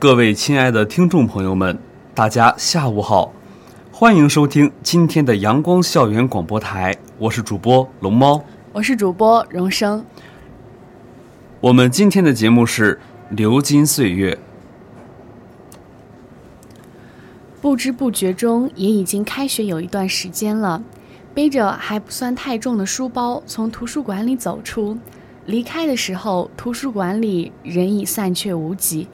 各位亲爱的听众朋友们，大家下午好，欢迎收听今天的阳光校园广播台，我是主播龙猫，我是主播荣生。我们今天的节目是《流金岁月》。不知不觉中，也已经开学有一段时间了。背着还不算太重的书包，从图书馆里走出，离开的时候，图书馆里人已散却无几。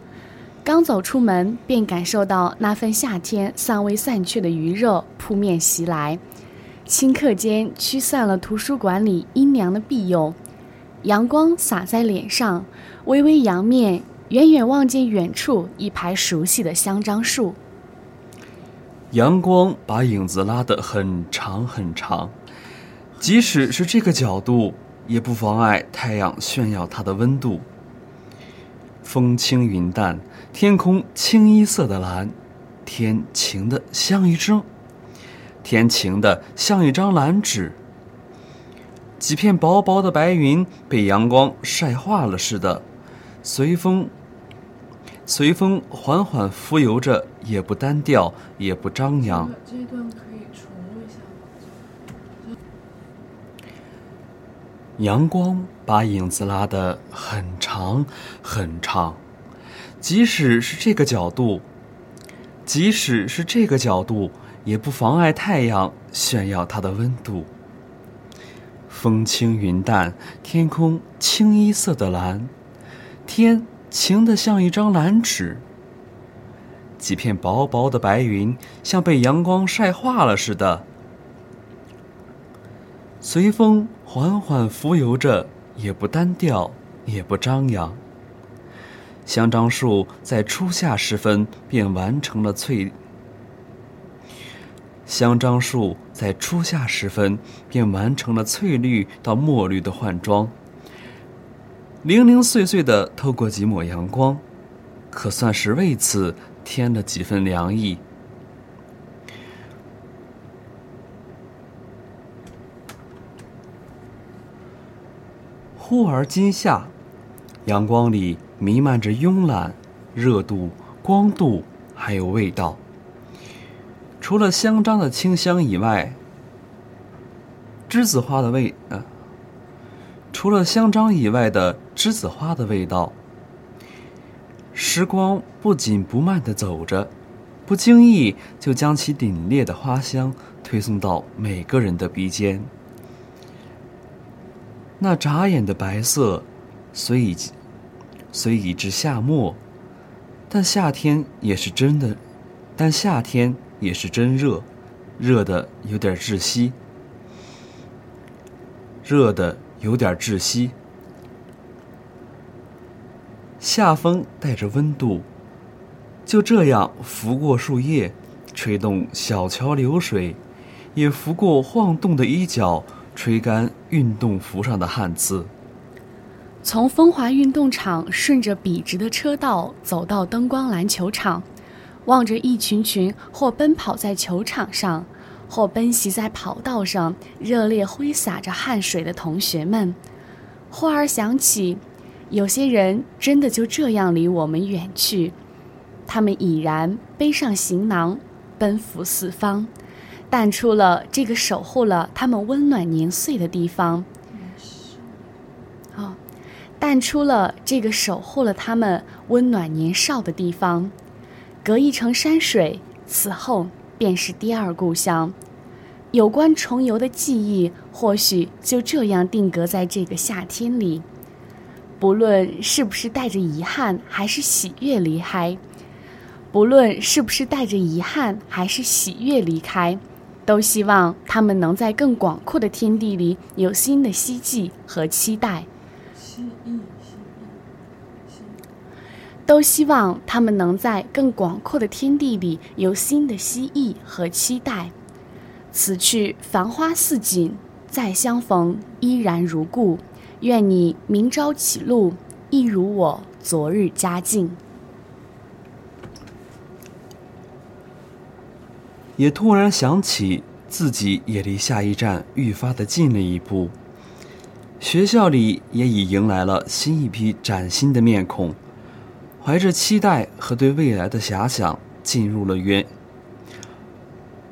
刚走出门，便感受到那份夏天尚未散去的余热扑面袭来，顷刻间驱散了图书馆里阴凉的庇佑。阳光洒在脸上，微微扬面，远远望见远处一排熟悉的香樟树。阳光把影子拉得很长很长，即使是这个角度，也不妨碍太阳炫耀它的温度。风轻云淡，天空清一色的蓝，天晴的像一张，天晴的像一张蓝纸。几片薄薄的白云被阳光晒化了似的，随风，随风缓缓浮游着，也不单调，也不张扬。这段可以重录一下吗？阳光把影子拉得很长很长，即使是这个角度，即使是这个角度，也不妨碍太阳炫耀它的温度。风轻云淡，天空清一色的蓝，天晴得像一张蓝纸。几片薄薄的白云像被阳光晒化了似的。随风缓缓浮游着，也不单调，也不张扬。香樟树在初夏时分便完成了翠。香樟树在初夏时分便完成了翠绿到墨绿的换装，零零碎碎的透过几抹阳光，可算是为此添了几分凉意。忽而今夏，阳光里弥漫着慵懒、热度、光度，还有味道。除了香樟的清香以外，栀子花的味呃，除了香樟以外的栀子花的味道。时光不紧不慢地走着，不经意就将其凛冽的花香推送到每个人的鼻尖。那眨眼的白色，虽已虽已至夏末，但夏天也是真的，但夏天也是真热，热的有点窒息，热的有点窒息。夏风带着温度，就这样拂过树叶，吹动小桥流水，也拂过晃动的衣角。吹干运动服上的汗渍。从风华运动场顺着笔直的车道走到灯光篮球场，望着一群群或奔跑在球场上，或奔袭在跑道上，热烈挥洒着汗水的同学们，忽而想起，有些人真的就这样离我们远去，他们已然背上行囊，奔赴四方。淡出了这个守护了他们温暖年岁的地方，淡出了这个守护了他们温暖年少的地方，隔一程山水，此后便是第二故乡。有关重游的记忆，或许就这样定格在这个夏天里。不论是不是带着遗憾，还是喜悦离开；不论是不是带着遗憾，还是喜悦离开。都希望他们能在更广阔的天地里有新的希冀和期待。都希望他们能在更广阔的天地里有新的希冀和期待。此去繁花似锦，再相逢依然如故。愿你明朝起路，一如我昨日佳境。也突然想起，自己也离下一站愈发的近了一步。学校里也已迎来了新一批崭新的面孔，怀着期待和对未来的遐想，进入了园。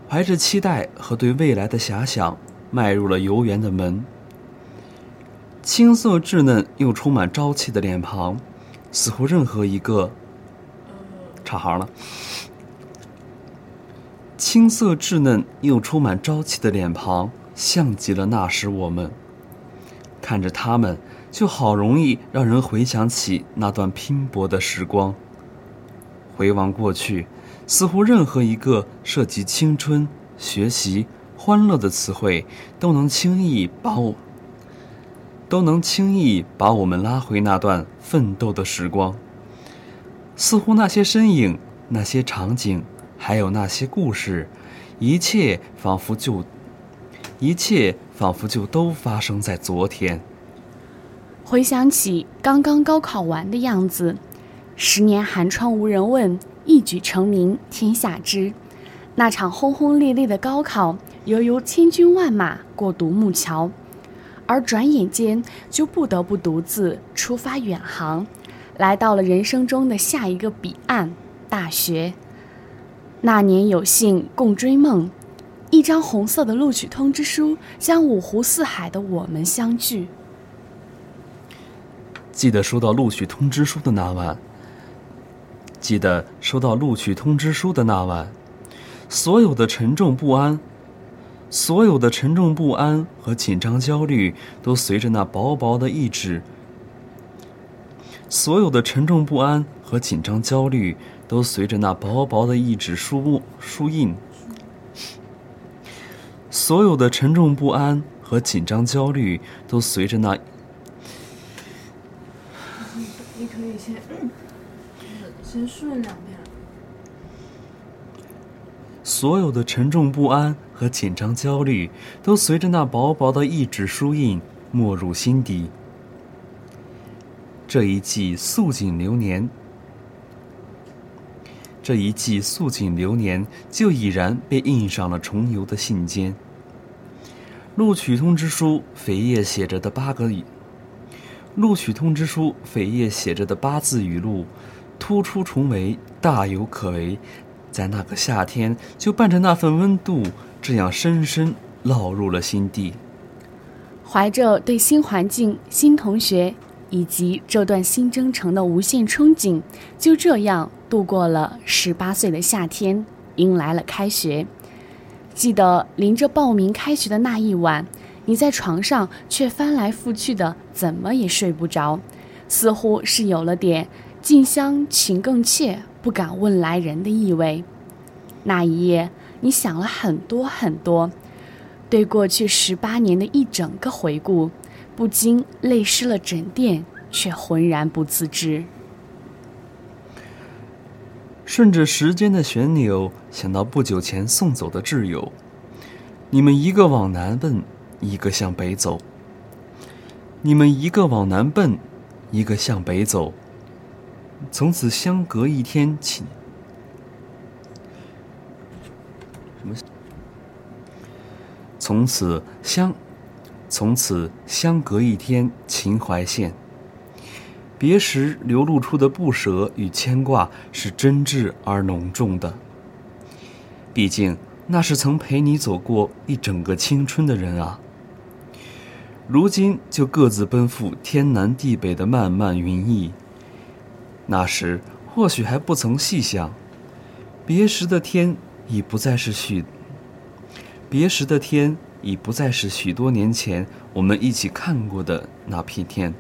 怀着期待和对未来的遐想，迈入了游园的门。青涩稚嫩又充满朝气的脸庞，似乎任何一个插行了。青涩稚嫩又充满朝气的脸庞，像极了那时我们。看着他们，就好容易让人回想起那段拼搏的时光。回望过去，似乎任何一个涉及青春、学习、欢乐的词汇，都能轻易把我。都能轻易把我们拉回那段奋斗的时光。似乎那些身影、那些场景，还有那些故事，一切仿佛就，一切仿佛就都发生在昨天。回想起刚刚高考完的样子，十年寒窗无人问，一举成名天下知。那场轰轰烈烈的高考，犹如千军万马过独木桥。而转眼间就不得不独自出发远航，来到了人生中的下一个彼岸——大学。那年有幸共追梦，一张红色的录取通知书将五湖四海的我们相聚。记得收到录取通知书的那晚，记得收到录取通知书的那晚，所有的沉重不安。所有的沉重不安和紧张焦虑都随着那薄薄的一纸，所有的沉重不安和紧张焦虑都随着那薄薄的一纸书书印，所有的沉重不安和紧张焦虑都随着那。你可以先先顺两遍。所有的沉重不安和紧张焦虑，都随着那薄薄的一纸书印没入心底。这一季素锦流年，这一季素锦流年就已然被印上了重游的信笺。录取通知书扉页写着的八个，录取通知书扉页写着的八字语录，突出重围，大有可为。在那个夏天，就伴着那份温度，这样深深烙入了心底。怀着对新环境、新同学以及这段新征程的无限憧憬，就这样度过了十八岁的夏天，迎来了开学。记得临着报名开学的那一晚，你在床上却翻来覆去的，怎么也睡不着，似乎是有了点“近乡情更怯”。不敢问来人的意味。那一夜，你想了很多很多，对过去十八年的一整个回顾，不禁泪湿了枕垫，却浑然不自知。顺着时间的旋钮，想到不久前送走的挚友，你们一个往南奔，一个向北走。你们一个往南奔，一个向北走。从此相隔一天，情什么？从此相，从此相隔一天，秦淮线。别时流露出的不舍与牵挂是真挚而浓重的。毕竟那是曾陪你走过一整个青春的人啊。如今就各自奔赴天南地北的漫漫云翳。那时或许还不曾细想，别时的天已不再是许，别时的天已不再是许多年前我们一起看过的那片天。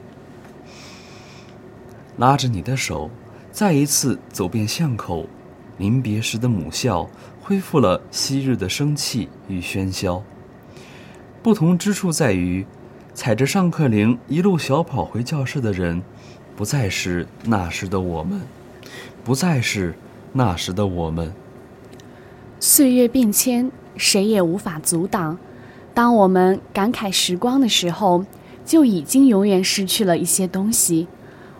拉着你的手，再一次走遍巷口，临别时的母校恢复了昔日的生气与喧嚣。不同之处在于，踩着上课铃一路小跑回教室的人。不再是那时的我们，不再是那时的我们。岁月变迁，谁也无法阻挡。当我们感慨时光的时候，就已经永远失去了一些东西。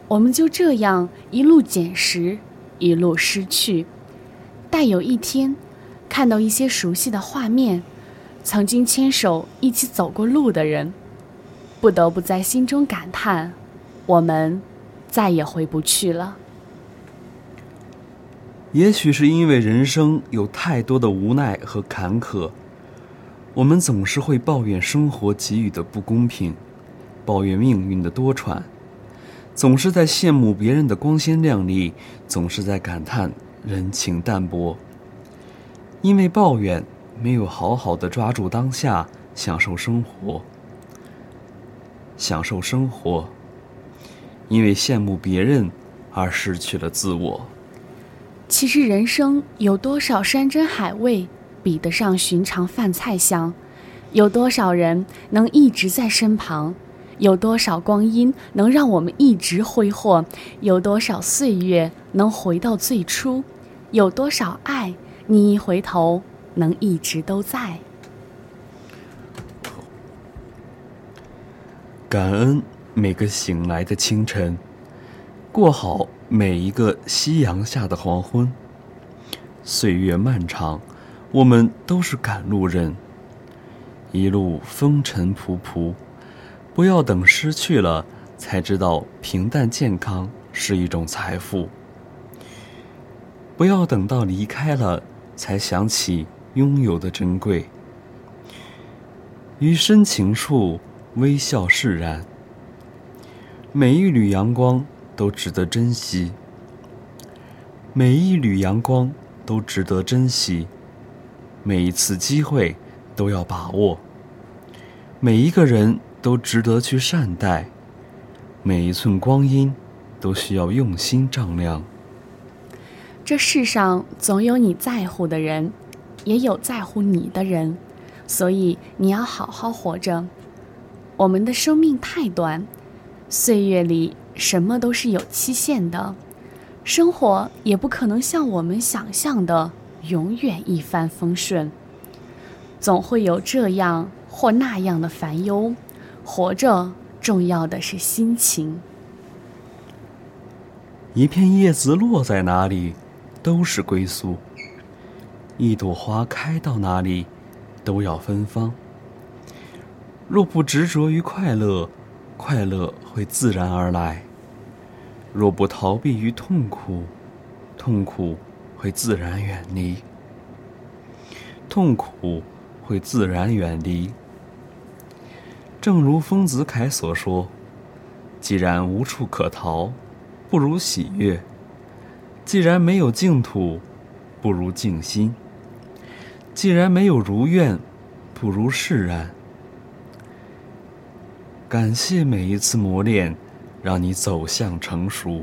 我们就这样一路捡拾，一路失去。待有一天，看到一些熟悉的画面，曾经牵手一起走过路的人，不得不在心中感叹：我们。再也回不去了。也许是因为人生有太多的无奈和坎坷，我们总是会抱怨生活给予的不公平，抱怨命运的多舛，总是在羡慕别人的光鲜亮丽，总是在感叹人情淡薄。因为抱怨，没有好好的抓住当下，享受生活，享受生活。因为羡慕别人，而失去了自我。其实人生有多少山珍海味比得上寻常饭菜香？有多少人能一直在身旁？有多少光阴能让我们一直挥霍？有多少岁月能回到最初？有多少爱，你一回头能一直都在？感恩每个醒来的清晨，过好。每一个夕阳下的黄昏，岁月漫长，我们都是赶路人。一路风尘仆仆，不要等失去了才知道平淡健康是一种财富。不要等到离开了才想起拥有的珍贵。于深情处微笑释然。每一缕阳光。都值得珍惜，每一缕阳光都值得珍惜，每一次机会都要把握，每一个人都值得去善待，每一寸光阴都需要用心丈量。这世上总有你在乎的人，也有在乎你的人，所以你要好好活着。我们的生命太短，岁月里。什么都是有期限的，生活也不可能像我们想象的永远一帆风顺，总会有这样或那样的烦忧。活着重要的是心情。一片叶子落在哪里，都是归宿；一朵花开到哪里，都要芬芳。若不执着于快乐，快乐会自然而来；若不逃避于痛苦，痛苦会自然远离。痛苦会自然远离。正如丰子恺所说：“既然无处可逃，不如喜悦；既然没有净土，不如静心；既然没有如愿，不如释然。”感谢每一次磨练，让你走向成熟。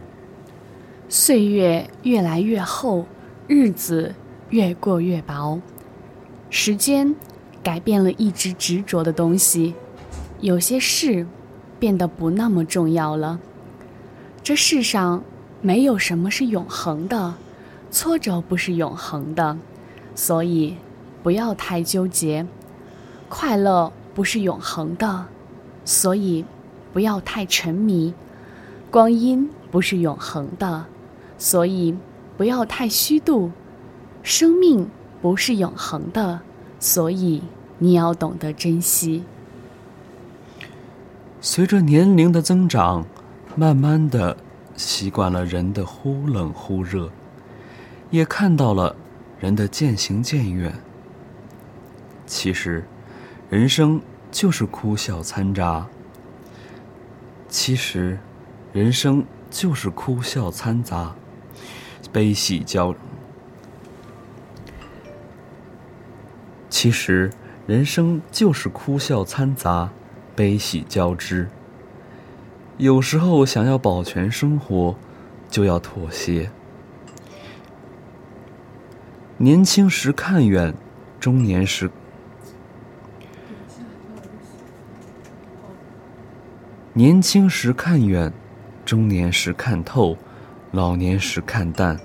岁月越来越厚，日子越过越薄。时间改变了一直执着的东西，有些事变得不那么重要了。这世上没有什么是永恒的，挫折不是永恒的，所以不要太纠结。快乐不是永恒的。所以，不要太沉迷。光阴不是永恒的，所以不要太虚度。生命不是永恒的，所以你要懂得珍惜。随着年龄的增长，慢慢的习惯了人的忽冷忽热，也看到了人的渐行渐远。其实，人生。就是哭笑掺杂。其实，人生就是哭笑掺杂，悲喜交。其实，人生就是哭笑掺杂，悲喜交织。有时候想要保全生活，就要妥协。年轻时看远，中年时。年轻时看远，中年时看透，老年时看淡。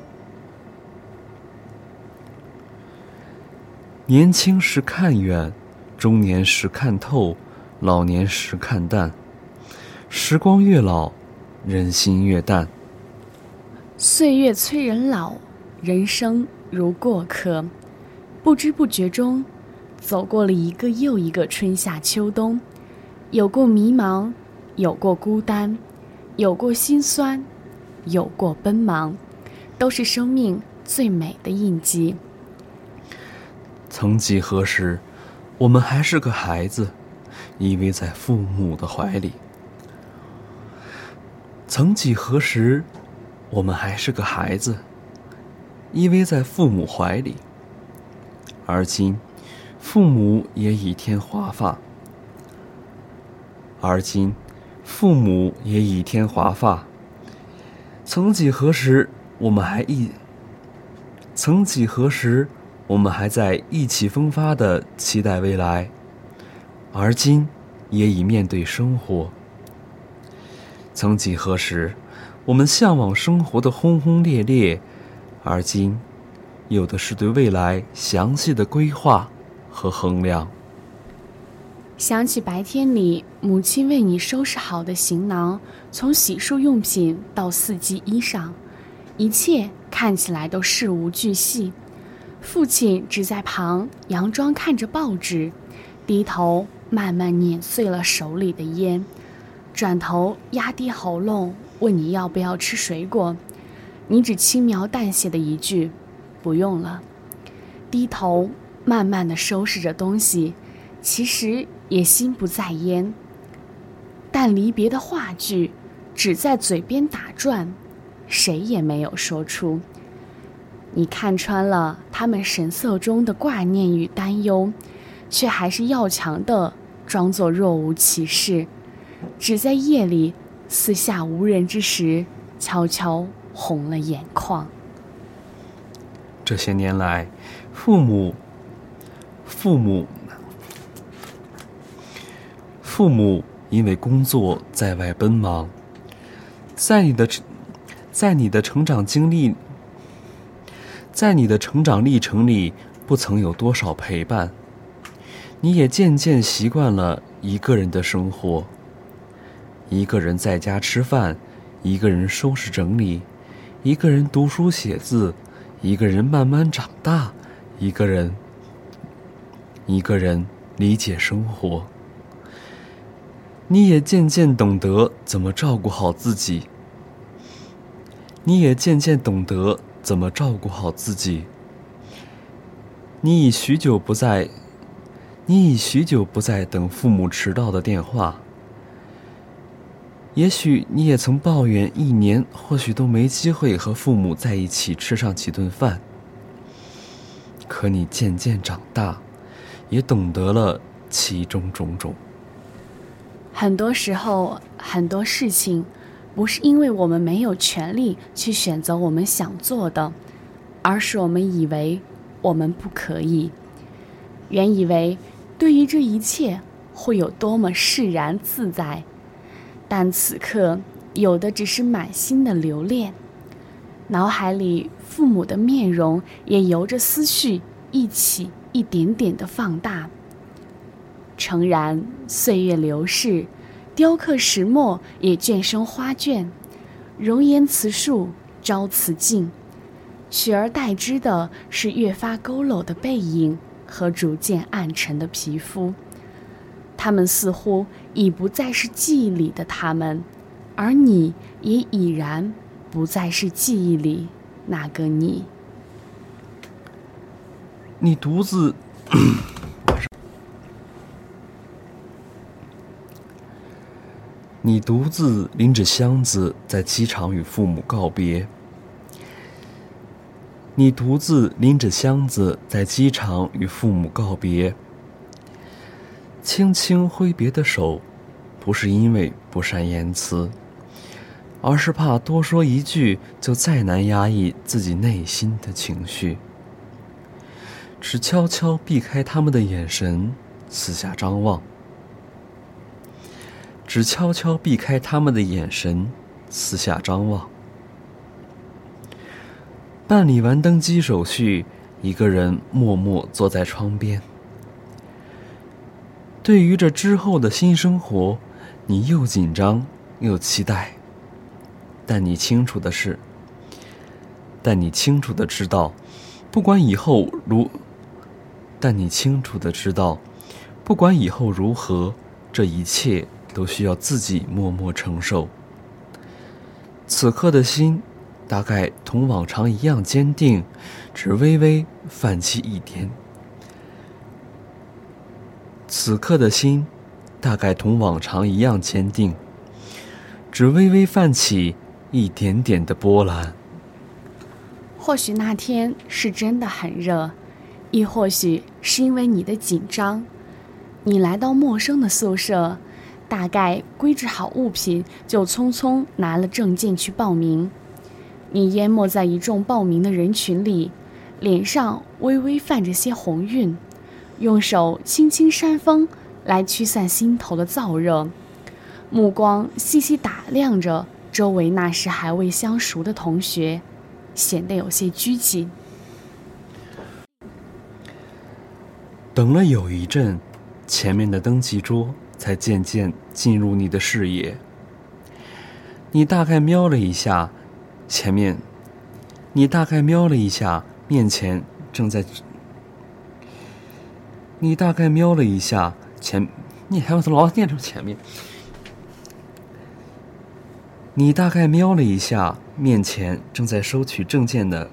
年轻时看远，中年时看透，老年时看淡。时光越老，人心越淡。岁月催人老，人生如过客，不知不觉中，走过了一个又一个春夏秋冬，有过迷茫。有过孤单，有过心酸，有过奔忙，都是生命最美的印记。曾几何时，我们还是个孩子，依偎在父母的怀里。曾几何时，我们还是个孩子，依偎在父母怀里。而今，父母也已添华发。而今，父母也已添华发。曾几何时，我们还一。曾几何时。我们还在意气风发的期待未来，而今也已面对生活。曾几何时，我们向往生活的轰轰烈烈，而今有的是对未来详细的规划和衡量。想起白天里母亲为你收拾好的行囊，从洗漱用品到四季衣裳，一切看起来都事无巨细。父亲只在旁佯装看着报纸，低头慢慢碾碎了手里的烟，转头压低喉咙问你要不要吃水果，你只轻描淡写的一句“不用了”，低头慢慢的收拾着东西，其实也心不在焉。但离别的话句只在嘴边打转，谁也没有说出。你看穿了他们神色中的挂念与担忧，却还是要强的装作若无其事，只在夜里四下无人之时，悄悄红了眼眶。这些年来，父母、父母、父母因为工作在外奔忙，在你的在你的成长经历。在你的成长历程里，不曾有多少陪伴，你也渐渐习惯了一个人的生活。一个人在家吃饭，一个人收拾整理，一个人读书写字，一个人慢慢长大，一个人，一个人理解生活。你也渐渐懂得怎么照顾好自己，你也渐渐懂得。怎么照顾好自己？你已许久不在，你已许久不再等父母迟到的电话。也许你也曾抱怨一年或许都没机会和父母在一起吃上几顿饭。可你渐渐长大，也懂得了其中种种。很多时候，很多事情。不是因为我们没有权利去选择我们想做的，而是我们以为我们不可以。原以为对于这一切会有多么释然自在，但此刻有的只是满心的留恋，脑海里父母的面容也由着思绪一起一点点的放大。诚然，岁月流逝。雕刻石墨也渐生花卷，容颜辞树朝辞镜，取而代之的是越发佝偻的背影和逐渐暗沉的皮肤。他们似乎已不再是记忆里的他们，而你也已然不再是记忆里那个你。你独自。你独自拎着箱子在机场与父母告别。你独自拎着箱子在机场与父母告别。轻轻挥别的手，不是因为不善言辞，而是怕多说一句就再难压抑自己内心的情绪。只悄悄避开他们的眼神，四下张望。只悄悄避开他们的眼神，四下张望。办理完登机手续，一个人默默坐在窗边。对于这之后的新生活，你又紧张又期待。但你清楚的是，但你清楚的知道，不管以后如，但你清楚的知道，不管以后如何，这一切。都需要自己默默承受。此刻的心，大概同往常一样坚定，只微微泛起一点。此刻的心，大概同往常一样坚定，只微微泛起一点点的波澜。或许那天是真的很热，亦或许是因为你的紧张。你来到陌生的宿舍，大概归置好物品，就匆匆拿了证件去报名。你淹没在一众报名的人群里，脸上微微泛着些红晕，用手轻轻扇风来驱散心头的燥热，目光细细打量着周围那时还未相熟的同学，显得有些拘谨。等了有一阵。前面的登记桌才渐渐进入你的视野。你大概瞄了一下，前面，你大概瞄了一下面前正在，你大概瞄了一下前，你还要老念着前面。你大概瞄了一下面前正在收取证件的。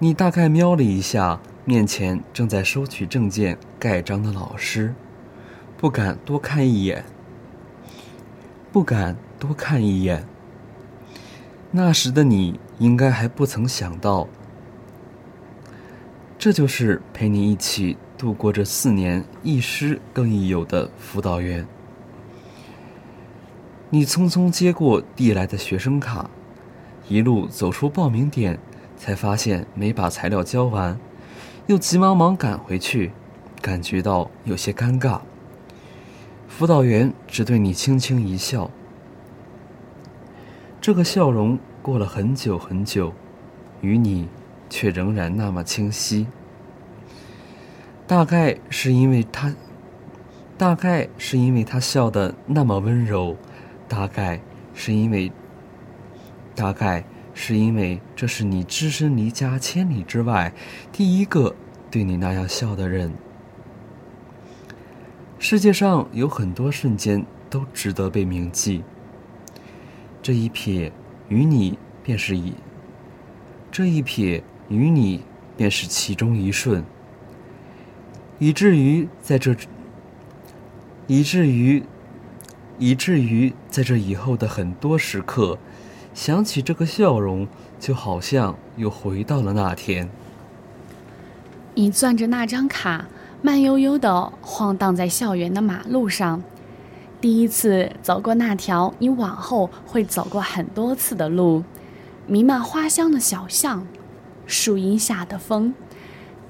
你大概瞄了一下面前正在收取证件盖章的老师，不敢多看一眼。不敢多看一眼。那时的你应该还不曾想到，这就是陪你一起度过这四年亦师更亦友的辅导员。你匆匆接过递来的学生卡，一路走出报名点。才发现没把材料交完，又急忙忙赶回去，感觉到有些尴尬。辅导员只对你轻轻一笑，这个笑容过了很久很久，与你却仍然那么清晰。大概是因为他，大概是因为他笑得那么温柔，大概是因为，大概。是因为这是你只身离家千里之外第一个对你那样笑的人。世界上有很多瞬间都值得被铭记，这一瞥与你便是一，这一瞥与你便是其中一瞬，以至于在这，以至于，以至于在这以后的很多时刻。想起这个笑容，就好像又回到了那天。你攥着那张卡，慢悠悠地晃荡在校园的马路上。第一次走过那条你往后会走过很多次的路，弥漫花香的小巷，树荫下的风，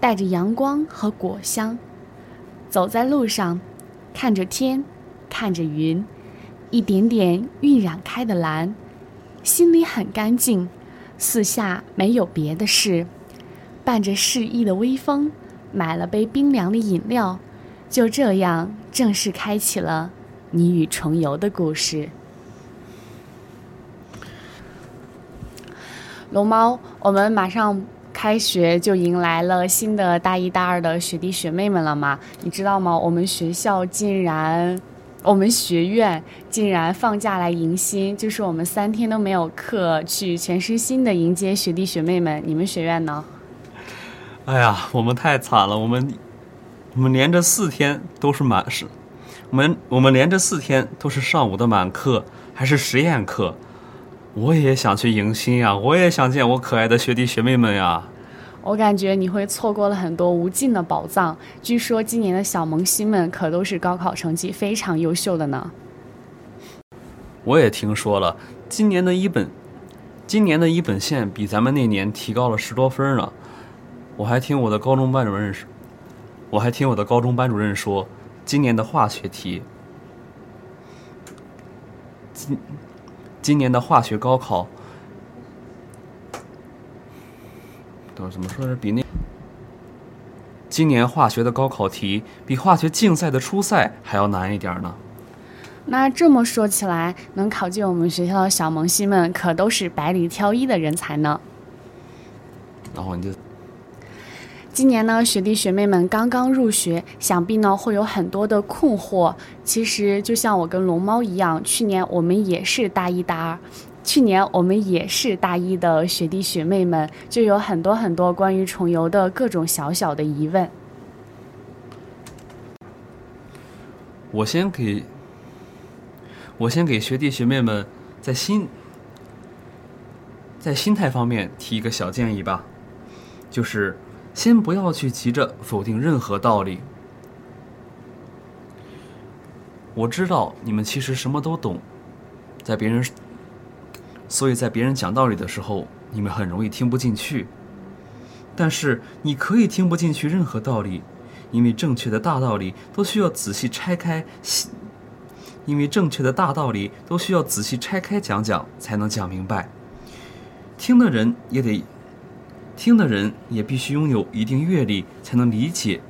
带着阳光和果香。走在路上，看着天，看着云，一点点晕染开的蓝。心里很干净，四下没有别的事，伴着适意的微风，买了杯冰凉的饮料，就这样正式开启了你与重游的故事。龙猫，我们马上开学就迎来了新的大一、大二的学弟学妹们了吗？你知道吗？我们学校竟然。我们学院竟然放假来迎新，就是我们三天都没有课，去全身心的迎接学弟学妹们。你们学院呢？哎呀，我们太惨了，我们我们连着四天都是满是，我们我们连着四天都是上午的满课，还是实验课。我也想去迎新呀，我也想见我可爱的学弟学妹们呀。我感觉你会错过了很多无尽的宝藏。据说今年的小萌新们可都是高考成绩非常优秀的呢。我也听说了，今年的一本，今年的一本线比咱们那年提高了十多分呢。我还听我的高中班主任说，我还听我的高中班主任说，今年的化学题，今今年的化学高考。怎么说是比那今年化学的高考题比化学竞赛的初赛还要难一点呢？那这么说起来，能考进我们学校的小萌新们可都是百里挑一的人才呢。然后你就今年呢，学弟学妹们刚刚入学，想必呢会有很多的困惑。其实就像我跟龙猫一样，去年我们也是大一、大二，去年我们也是大一的学弟学妹们，就有很多很多关于重游的各种小小的疑问。我先给，我先给学弟学妹们在心，在心态方面提一个小建议吧，就是先不要去急着否定任何道理。我知道你们其实什么都懂，在别人，所以在别人讲道理的时候，你们很容易听不进去。但是你可以听不进去任何道理。因为正确的大道理都需要仔细拆开，因为正确的大道理都需要仔细拆开讲讲才能讲明白。听的人也得，听的人也必须拥有一定阅历才能理解。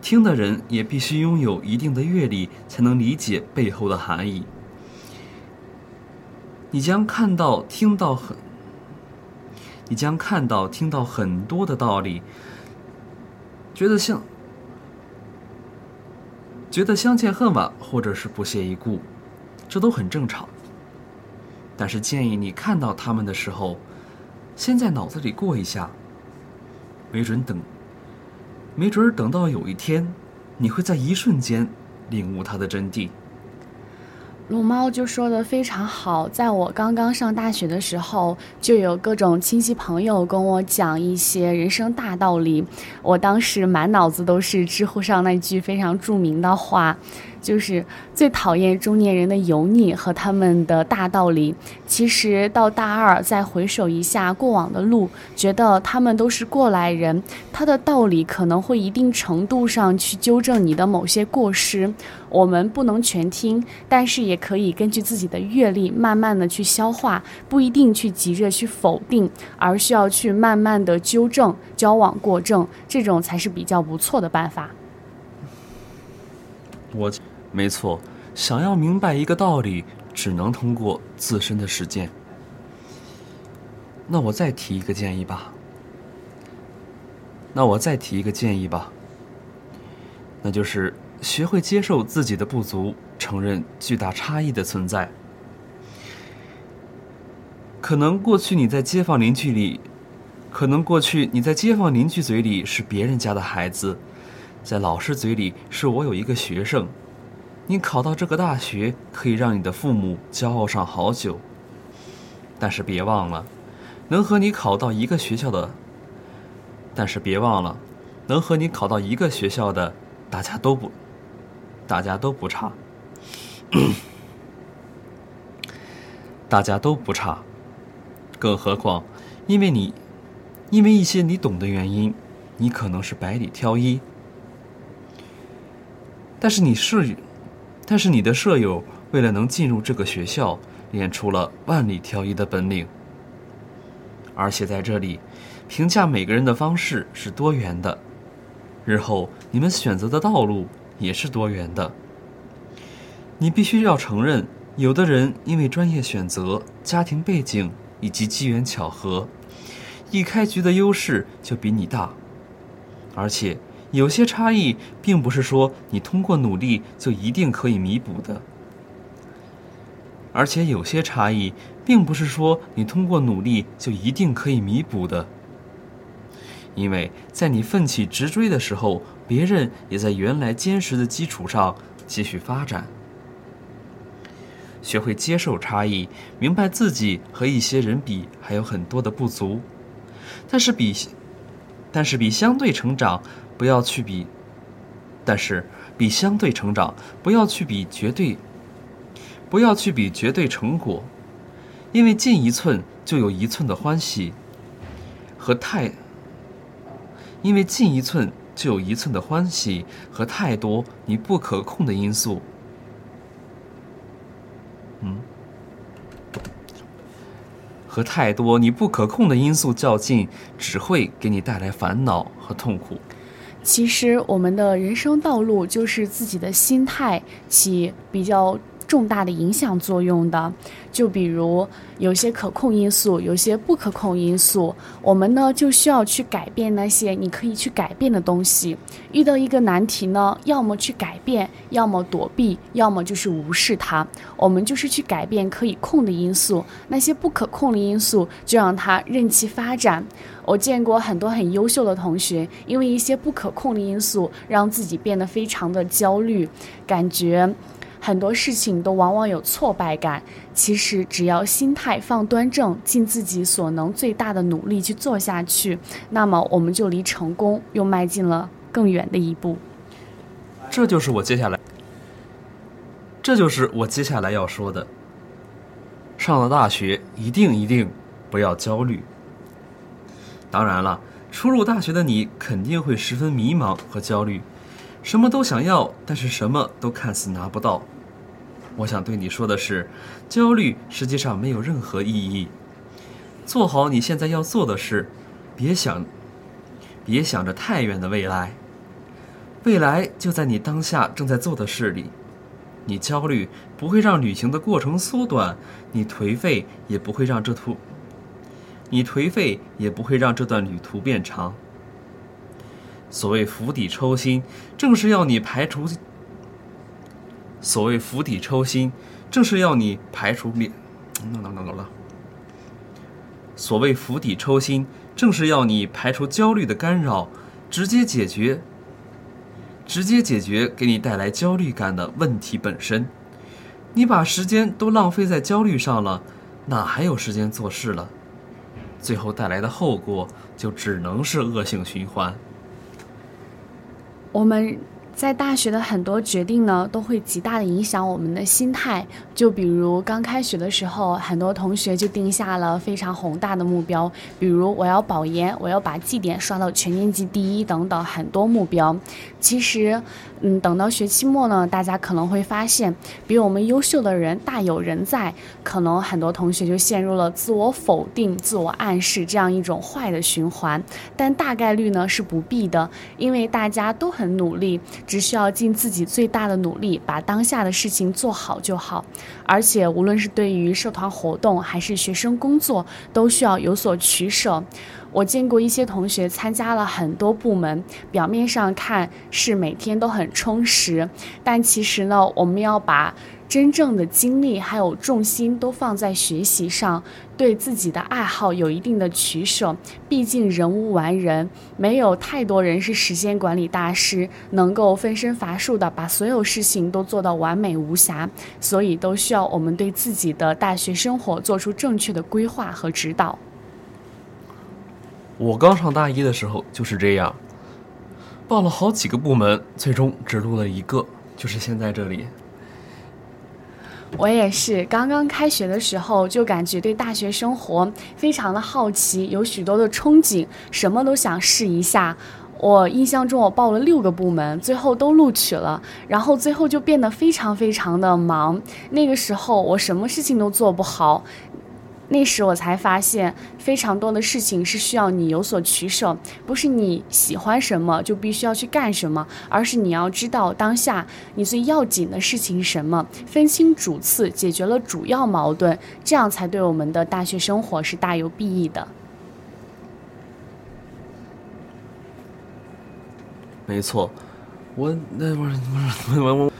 听的人也必须拥有一定的阅历才能理解背后的含义。你将看到、听到很，你将看到、听到很多的道理。觉得像，觉得相见恨晚，或者是不屑一顾，这都很正常。但是建议你看到他们的时候，先在脑子里过一下，没准等，没准等到有一天，你会在一瞬间领悟它的真谛。龙猫就说的非常好，在我刚刚上大学的时候，就有各种亲戚朋友跟我讲一些人生大道理，我当时满脑子都是知乎上那句非常著名的话。就是最讨厌中年人的油腻和他们的大道理。其实到大二再回首一下过往的路，觉得他们都是过来人，他的道理可能会一定程度上去纠正你的某些过失。我们不能全听，但是也可以根据自己的阅历慢慢的去消化，不一定去急着去否定，而需要去慢慢的纠正、交往过正，这种才是比较不错的办法。我。没错，想要明白一个道理，只能通过自身的实践。那我再提一个建议吧。那我再提一个建议吧。那就是学会接受自己的不足，承认巨大差异的存在。可能过去你在街坊邻居里，可能过去你在街坊邻居嘴里是别人家的孩子，在老师嘴里是我有一个学生。你考到这个大学，可以让你的父母骄傲上好久。但是别忘了，能和你考到一个学校的，但是别忘了，能和你考到一个学校的，大家都不，大家都不差，大家都不差。更何况，因为你，因为一些你懂的原因，你可能是百里挑一，但是你是。但是你的舍友为了能进入这个学校，练出了万里挑一的本领。而且在这里，评价每个人的方式是多元的，日后你们选择的道路也是多元的。你必须要承认，有的人因为专业选择、家庭背景以及机缘巧合，一开局的优势就比你大，而且。有些差异，并不是说你通过努力就一定可以弥补的，而且有些差异，并不是说你通过努力就一定可以弥补的，因为在你奋起直追的时候，别人也在原来坚实的基础上继续发展。学会接受差异，明白自己和一些人比还有很多的不足，但是比，但是比相对成长。不要去比，但是比相对成长，不要去比绝对，不要去比绝对成果，因为进一寸就有一寸的欢喜和太，因为进一寸就有一寸的欢喜和太多你不可控的因素，嗯，和太多你不可控的因素较劲，只会给你带来烦恼和痛苦。其实，我们的人生道路就是自己的心态起比较重大的影响作用的。就比如有些可控因素，有些不可控因素，我们呢就需要去改变那些你可以去改变的东西。遇到一个难题呢，要么去改变，要么躲避，要么就是无视它。我们就是去改变可以控的因素，那些不可控的因素就让它任其发展。我见过很多很优秀的同学，因为一些不可控的因素，让自己变得非常的焦虑，感觉很多事情都往往有挫败感。其实只要心态放端正，尽自己所能最大的努力去做下去，那么我们就离成功又迈进了更远的一步。这就是我接下来，这就是我接下来要说的。上了大学，一定一定不要焦虑。当然了，初入大学的你肯定会十分迷茫和焦虑，什么都想要，但是什么都看似拿不到。我想对你说的是，焦虑实际上没有任何意义。做好你现在要做的事，别想，别想着太远的未来，未来就在你当下正在做的事里。你焦虑不会让旅行的过程缩短，你颓废也不会让这途。你颓废也不会让这段旅途变长。所谓釜底抽薪，正是要你排除；所谓釜底抽薪，正是要你排除灭。了。所谓釜底抽薪，正是要你排除焦虑的干扰，直接解决，直接解决给你带来焦虑感的问题本身。你把时间都浪费在焦虑上了，哪还有时间做事了？最后带来的后果就只能是恶性循环。我们在大学的很多决定呢，都会极大的影响我们的心态。就比如刚开学的时候，很多同学就定下了非常宏大的目标，比如我要保研，我要把绩点刷到全年级第一等等很多目标。其实，嗯，等到学期末呢，大家可能会发现，比我们优秀的人大有人在，可能很多同学就陷入了自我否定、自我暗示这样一种坏的循环。但大概率呢是不必的，因为大家都很努力，只需要尽自己最大的努力，把当下的事情做好就好。而且，无论是对于社团活动还是学生工作，都需要有所取舍。我见过一些同学参加了很多部门，表面上看是每天都很充实，但其实呢，我们要把真正的精力还有重心都放在学习上，对自己的爱好有一定的取舍。毕竟人无完人，没有太多人是时间管理大师，能够分身乏术的把所有事情都做到完美无瑕，所以都需要我们对自己的大学生活做出正确的规划和指导。我刚上大一的时候就是这样，报了好几个部门，最终只录了一个，就是现在这里。我也是，刚刚开学的时候就感觉对大学生活非常的好奇，有许多的憧憬，什么都想试一下。我印象中我报了六个部门，最后都录取了，然后最后就变得非常非常的忙。那个时候我什么事情都做不好。那时我才发现，非常多的事情是需要你有所取舍，不是你喜欢什么就必须要去干什么，而是你要知道当下你最要紧的事情是什么，分清主次，解决了主要矛盾，这样才对我们的大学生活是大有裨益的。没错，我那不是不是我我，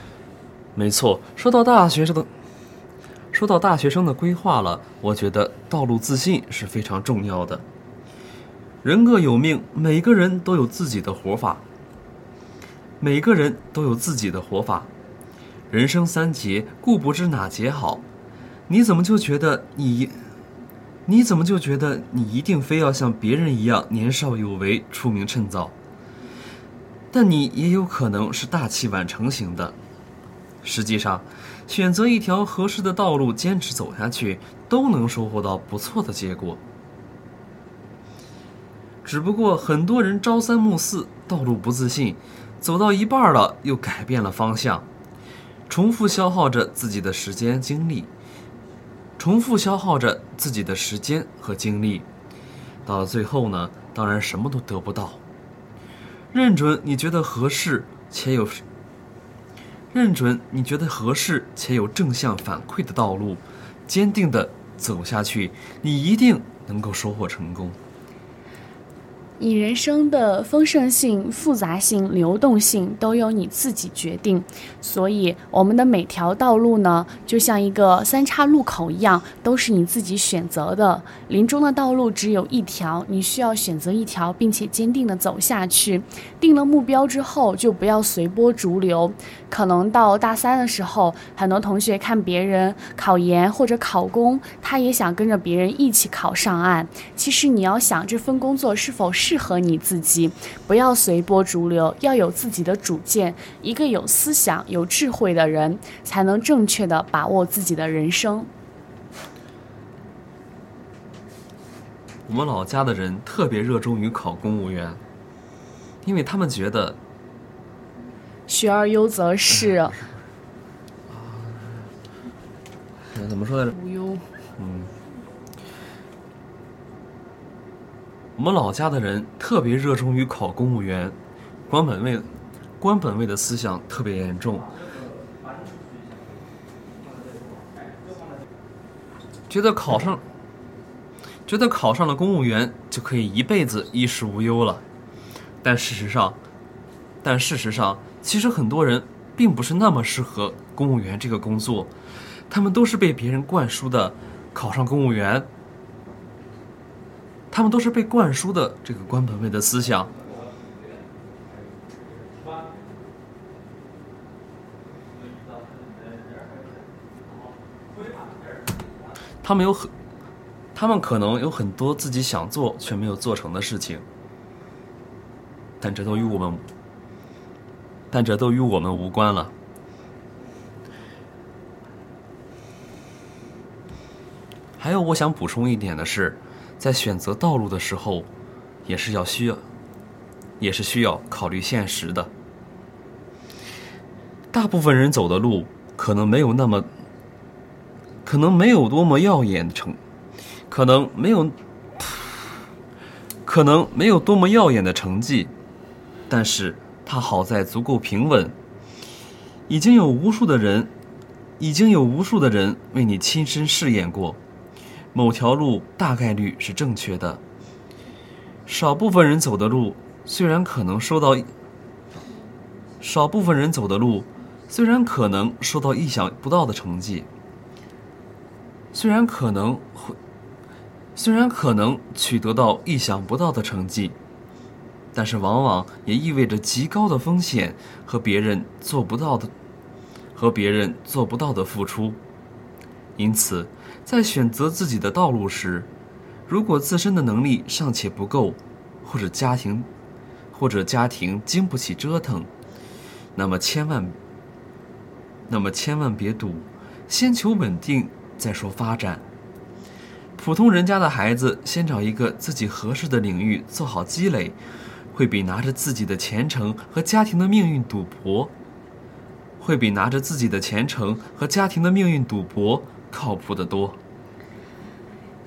没错，说到大学生的。说到大学生的规划了，我觉得道路自信是非常重要的。人各有命，每个人都有自己的活法。每个人都有自己的活法。人生三劫，故不知哪劫好。你怎么就觉得你？你怎么就觉得你一定非要像别人一样年少有为、出名趁早？但你也有可能是大器晚成型的。实际上。选择一条合适的道路，坚持走下去，都能收获到不错的结果。只不过很多人朝三暮四，道路不自信，走到一半了又改变了方向，重复消耗着自己的时间精力，重复消耗着自己的时间和精力，到了最后呢，当然什么都得不到。认准你觉得合适且有。认准你觉得合适且有正向反馈的道路，坚定的走下去，你一定能够收获成功。你人生的丰盛性、复杂性、流动性都由你自己决定，所以我们的每条道路呢，就像一个三岔路口一样，都是你自己选择的。林中的道路只有一条，你需要选择一条，并且坚定的走下去。定了目标之后，就不要随波逐流。可能到大三的时候，很多同学看别人考研或者考公，他也想跟着别人一起考上岸。其实你要想这份工作是否适合你自己，不要随波逐流，要有自己的主见。一个有思想、有智慧的人，才能正确的把握自己的人生。我们老家的人特别热衷于考公务员，因为他们觉得学而优则仕，呃 怎么说来着？无忧。我们老家的人特别热衷于考公务员，官本位，官本位的思想特别严重，觉得考上，觉得考上了公务员就可以一辈子衣食无忧了。但事实上，但事实上，其实很多人并不是那么适合公务员这个工作，他们都是被别人灌输的考上公务员。他们都是被灌输的这个官本位的思想。他们有很，他们可能有很多自己想做却没有做成的事情，但这都与我们，但这都与我们无关了。还有，我想补充一点的是。在选择道路的时候，也是要需要，也是需要考虑现实的。大部分人走的路可能没有那么，可能没有多么耀眼的成，可能没有，可能没有多么耀眼的成绩，但是它好在足够平稳。已经有无数的人，已经有无数的人为你亲身试验过。某条路大概率是正确的，少部分人走的路虽然可能收到，少部分人走的路虽然可能收到意想不到的成绩，虽然可能会，虽然可能取得到意想不到的成绩，但是往往也意味着极高的风险和别人做不到的，和别人做不到的付出，因此。在选择自己的道路时，如果自身的能力尚且不够，或者家庭，或者家庭经不起折腾，那么千万，那么千万别赌，先求稳定再说发展。普通人家的孩子先找一个自己合适的领域做好积累，会比拿着自己的前程和家庭的命运赌博，会比拿着自己的前程和家庭的命运赌博。靠谱的多。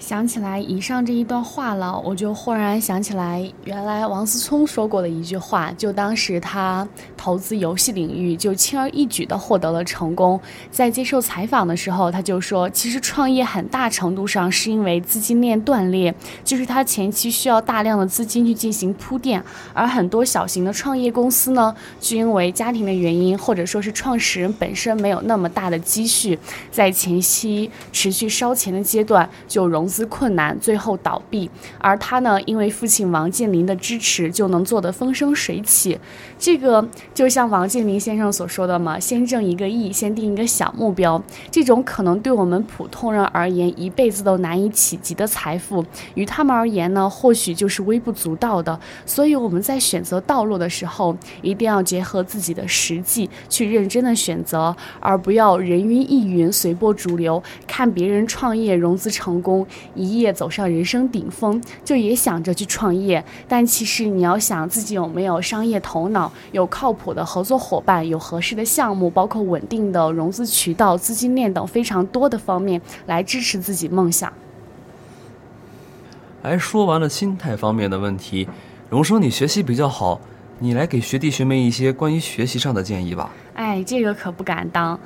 想起来以上这一段话了，我就忽然想起来，原来王思聪说过的一句话。就当时他投资游戏领域，就轻而易举的获得了成功。在接受采访的时候，他就说，其实创业很大程度上是因为资金链断裂，就是他前期需要大量的资金去进行铺垫，而很多小型的创业公司呢，就因为家庭的原因，或者说是创始人本身没有那么大的积蓄，在前期持续烧钱的阶段就融。资困难，最后倒闭。而他呢，因为父亲王健林的支持，就能做得风生水起。这个就像王健林先生所说的嘛，先挣一个亿，先定一个小目标。这种可能对我们普通人而言，一辈子都难以企及的财富，于他们而言呢，或许就是微不足道的。所以我们在选择道路的时候，一定要结合自己的实际去认真的选择，而不要人云亦云、随波逐流，看别人创业融资成功。一夜走上人生顶峰，就也想着去创业，但其实你要想自己有没有商业头脑，有靠谱的合作伙伴，有合适的项目，包括稳定的融资渠道、资金链等非常多的方面来支持自己梦想。哎，说完了心态方面的问题，荣生，你学习比较好，你来给学弟学妹一些关于学习上的建议吧。哎，这个可不敢当，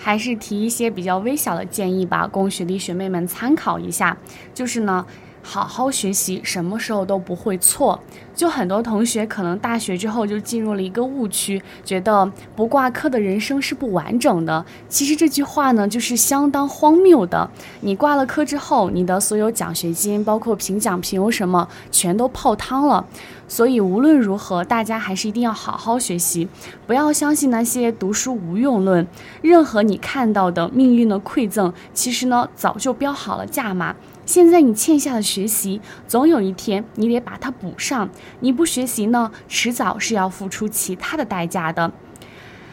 还是提一些比较微小的建议吧，供学弟学妹们参考一下。就是呢。好好学习，什么时候都不会错。就很多同学可能大学之后就进入了一个误区，觉得不挂科的人生是不完整的。其实这句话呢，就是相当荒谬的。你挂了科之后，你的所有奖学金，包括评奖评优什么，全都泡汤了。所以无论如何，大家还是一定要好好学习，不要相信那些读书无用论。任何你看到的命运的馈赠，其实呢，早就标好了价码。现在你欠下的学习，总有一天你得把它补上。你不学习呢，迟早是要付出其他的代价的。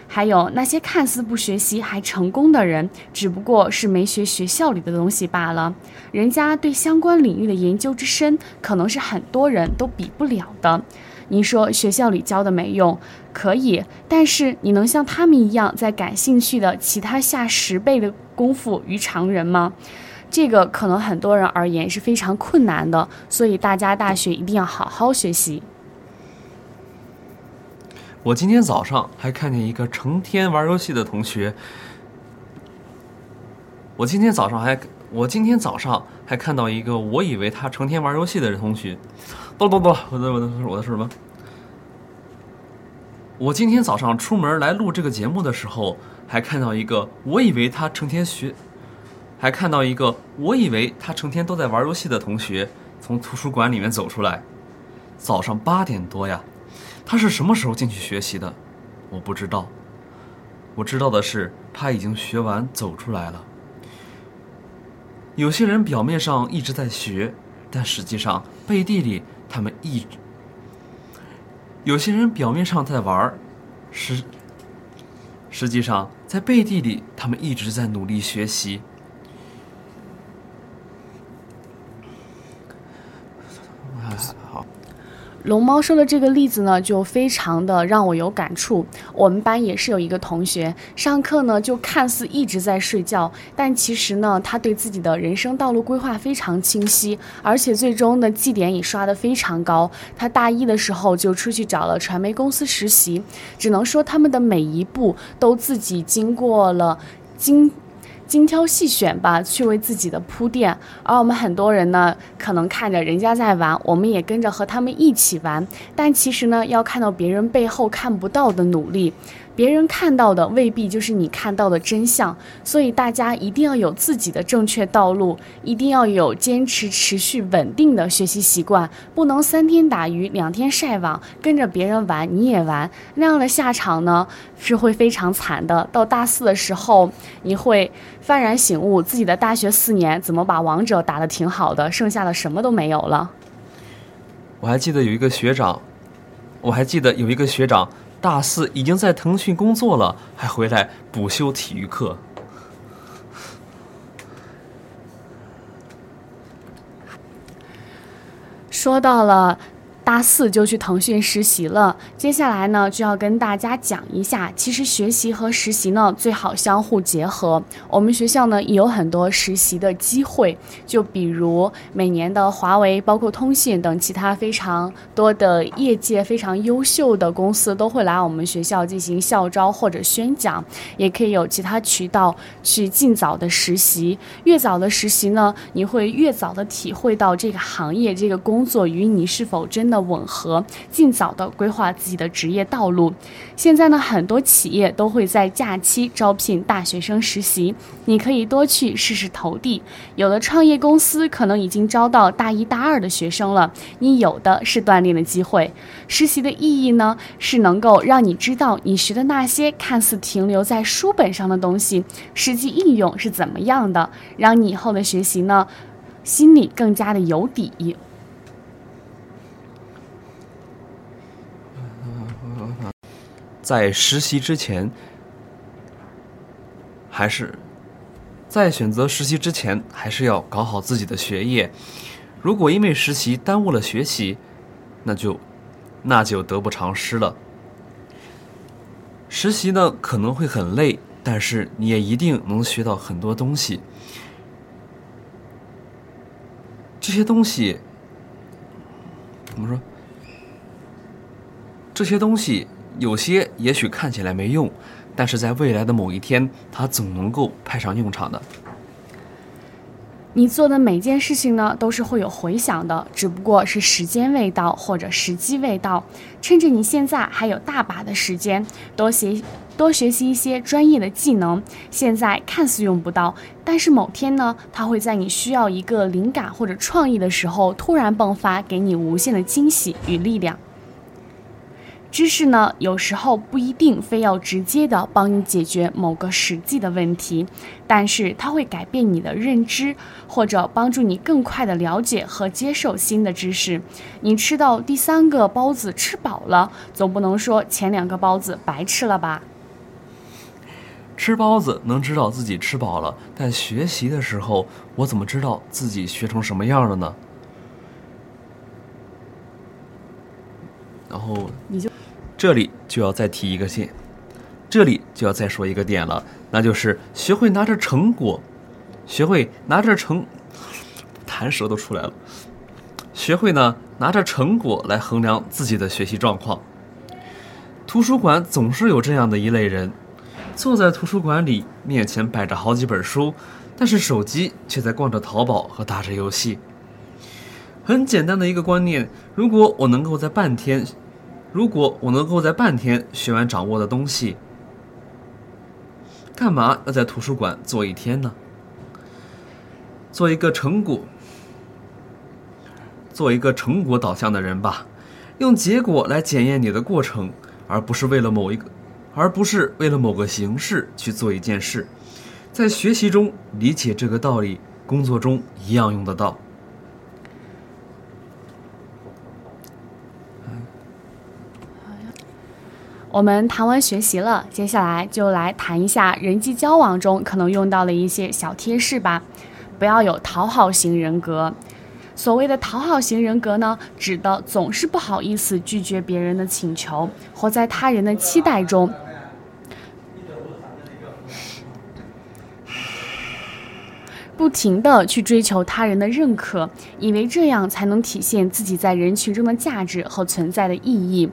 还有那些看似不学习还成功的人，只不过是没学学校里的东西罢了。人家对相关领域的研究之深，可能是很多人都比不了的。你说学校里教的没用，可以，但是你能像他们一样，在感兴趣的其他下十倍的功夫于常人吗？这个可能很多人而言是非常困难的，所以大家大学一定要好好学习。我今天早上还看见一个成天玩游戏的同学。我今天早上还我今天早上还看到一个我以为他成天玩游戏的同学。不不不，我在我在我在说什么？我今天早上出门来录这个节目的时候，还看到一个我以为他成天学。还看到一个我以为他成天都在玩游戏的同学从图书馆里面走出来，早上八点多呀，他是什么时候进去学习的？我不知道。我知道的是他已经学完走出来了。有些人表面上一直在学，但实际上背地里他们一直；有些人表面上在玩，实实际上在背地里他们一直在努力学习。龙猫说的这个例子呢，就非常的让我有感触。我们班也是有一个同学，上课呢就看似一直在睡觉，但其实呢，他对自己的人生道路规划非常清晰，而且最终的绩点也刷得非常高。他大一的时候就出去找了传媒公司实习，只能说他们的每一步都自己经过了精。精挑细选吧，去为自己的铺垫。而我们很多人呢，可能看着人家在玩，我们也跟着和他们一起玩。但其实呢，要看到别人背后看不到的努力。别人看到的未必就是你看到的真相，所以大家一定要有自己的正确道路，一定要有坚持、持续、稳定的学习习惯，不能三天打鱼两天晒网，跟着别人玩你也玩，那样的下场呢是会非常惨的。到大四的时候，你会幡然醒悟，自己的大学四年怎么把王者打得挺好的，剩下的什么都没有了。我还记得有一个学长，我还记得有一个学长。大四已经在腾讯工作了，还回来补修体育课。说到了。大四就去腾讯实习了，接下来呢就要跟大家讲一下，其实学习和实习呢最好相互结合。我们学校呢也有很多实习的机会，就比如每年的华为、包括通信等其他非常多的业界非常优秀的公司都会来我们学校进行校招或者宣讲，也可以有其他渠道去尽早的实习。越早的实习呢，你会越早的体会到这个行业、这个工作与你是否真。的吻合，尽早的规划自己的职业道路。现在呢，很多企业都会在假期招聘大学生实习，你可以多去试试投递。有的创业公司可能已经招到大一、大二的学生了，你有的是锻炼的机会。实习的意义呢，是能够让你知道你学的那些看似停留在书本上的东西，实际应用是怎么样的，让你以后的学习呢，心里更加的有底。在实习之前，还是在选择实习之前，还是要搞好自己的学业。如果因为实习耽误了学习，那就那就得不偿失了。实习呢可能会很累，但是你也一定能学到很多东西。这些东西怎么说？这些东西有些也许看起来没用，但是在未来的某一天，它总能够派上用场的。你做的每件事情呢，都是会有回响的，只不过是时间未到或者时机未到。趁着你现在还有大把的时间，多学多学习一些专业的技能。现在看似用不到，但是某天呢，它会在你需要一个灵感或者创意的时候突然迸发，给你无限的惊喜与力量。知识呢，有时候不一定非要直接的帮你解决某个实际的问题，但是它会改变你的认知，或者帮助你更快的了解和接受新的知识。你吃到第三个包子吃饱了，总不能说前两个包子白吃了吧？吃包子能知道自己吃饱了，但学习的时候，我怎么知道自己学成什么样了呢？然后你就这里就要再提一个线，这里就要再说一个点了，那就是学会拿着成果，学会拿着成，弹舌都出来了，学会呢拿着成果来衡量自己的学习状况。图书馆总是有这样的一类人，坐在图书馆里，面前摆着好几本书，但是手机却在逛着淘宝和打着游戏。很简单的一个观念，如果我能够在半天。如果我能够在半天学完掌握的东西，干嘛要在图书馆坐一天呢？做一个成果，做一个成果导向的人吧，用结果来检验你的过程，而不是为了某一个，而不是为了某个形式去做一件事。在学习中理解这个道理，工作中一样用得到。我们谈完学习了，接下来就来谈一下人际交往中可能用到的一些小贴士吧。不要有讨好型人格。所谓的讨好型人格呢，指的总是不好意思拒绝别人的请求，活在他人的期待中，不停的去追求他人的认可，以为这样才能体现自己在人群中的价值和存在的意义。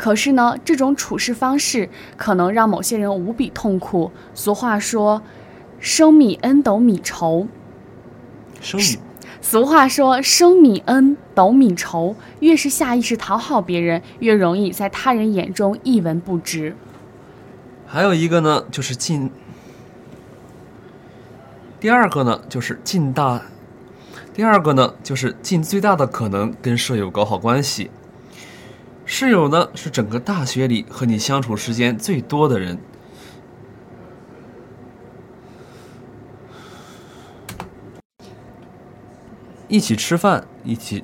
可是呢，这种处事方式可能让某些人无比痛苦。俗话说：“生米恩，斗米仇。”生米。俗话说：“生米恩，斗米仇。”越是下意识讨好别人，越容易在他人眼中一文不值。还有一个呢，就是尽。第二个呢，就是尽大。第二个呢，就是尽最大的可能跟舍友搞好关系。室友呢，是整个大学里和你相处时间最多的人，一起吃饭，一起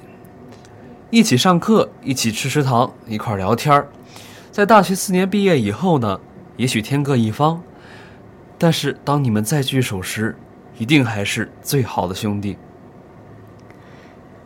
一起上课，一起吃食堂，一块聊天在大学四年毕业以后呢，也许天各一方，但是当你们再聚首时，一定还是最好的兄弟。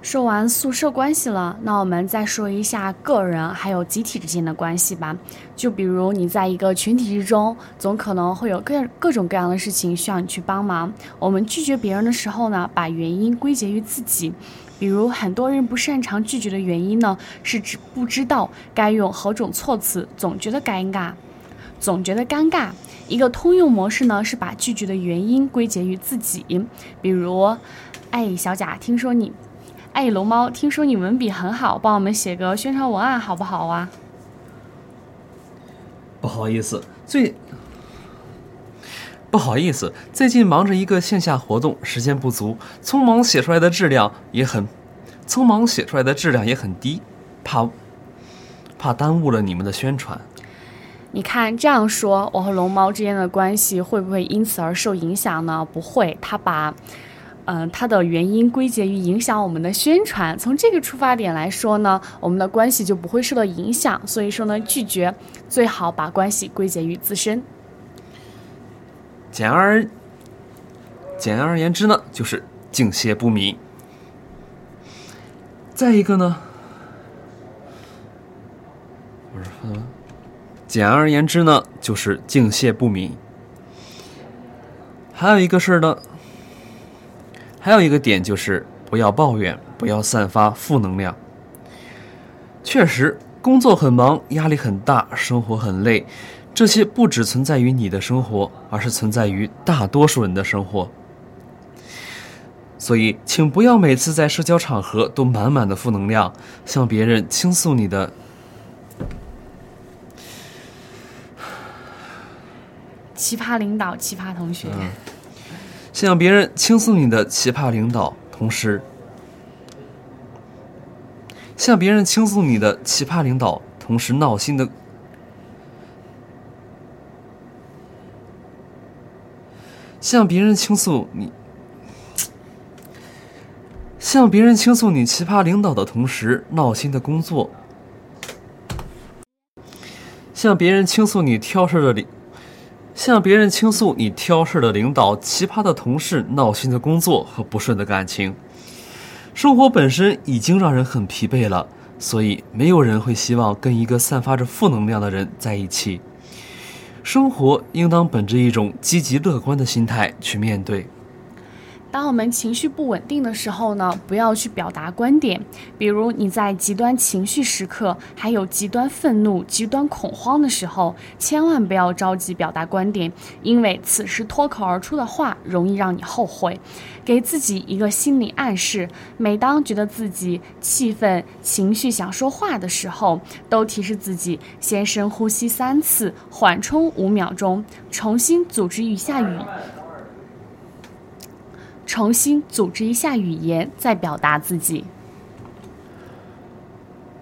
说完宿舍关系了，那我们再说一下个人还有集体之间的关系吧。就比如你在一个群体之中，总可能会有各各种各样的事情需要你去帮忙。我们拒绝别人的时候呢，把原因归结于自己。比如很多人不擅长拒绝的原因呢，是指不知道该用何种措辞，总觉得尴尬，总觉得尴尬。一个通用模式呢，是把拒绝的原因归结于自己。比如，哎，小贾，听说你。哎，龙猫，听说你文笔很好，帮我们写个宣传文案好不好啊？不好意思，最不好意思，最近忙着一个线下活动，时间不足，匆忙写出来的质量也很匆忙写出来的质量也很低，怕怕耽误了你们的宣传。你看这样说，我和龙猫之间的关系会不会因此而受影响呢？不会，他把。嗯，它的原因归结于影响我们的宣传。从这个出发点来说呢，我们的关系就不会受到影响。所以说呢，拒绝最好把关系归结于自身。简而简而言之呢，就是敬谢不敏。再一个呢，不是，简而言之呢，就是敬谢不敏。还有一个事儿呢。还有一个点就是不要抱怨，不要散发负能量。确实，工作很忙，压力很大，生活很累，这些不只存在于你的生活，而是存在于大多数人的生活。所以，请不要每次在社交场合都满满的负能量，向别人倾诉你的。奇葩领导、奇葩同学，向别人倾诉你的奇葩领导，同时向别人倾诉你的奇葩领导，同时闹心的。向别人倾诉你，向别人倾诉你奇葩领导的同时闹心的工作，向别人倾诉你挑事的领。向别人倾诉你挑事的领导、奇葩的同事、闹心的工作和不顺的感情。生活本身已经让人很疲惫了，所以没有人会希望跟一个散发着负能量的人在一起。生活应当本着一种积极乐观的心态去面对。当我们情绪不稳定的时候呢，不要去表达观点。比如你在极端情绪时刻，还有极端愤怒、极端恐慌的时候，千万不要着急表达观点，因为此时脱口而出的话容易让你后悔。给自己一个心理暗示：每当觉得自己气愤、情绪想说话的时候，都提示自己先深呼吸三次，缓冲五秒钟，重新组织一下语。重新组织一下语言，再表达自己。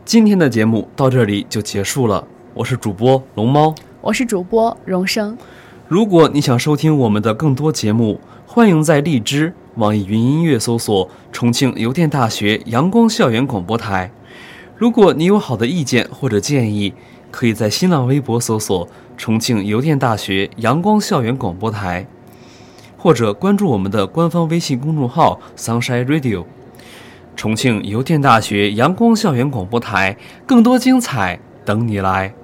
今天的节目到这里就结束了，我是主播龙猫，我是主播荣生。如果你想收听我们的更多节目，欢迎在荔枝、网易云音乐搜索“重庆邮电大学阳光校园广播台”。如果你有好的意见或者建议，可以在新浪微博搜索“重庆邮电大学阳光校园广播台”。或者关注我们的官方微信公众号 “Sunshine Radio”，重庆邮电大学阳光校园广播台，更多精彩等你来。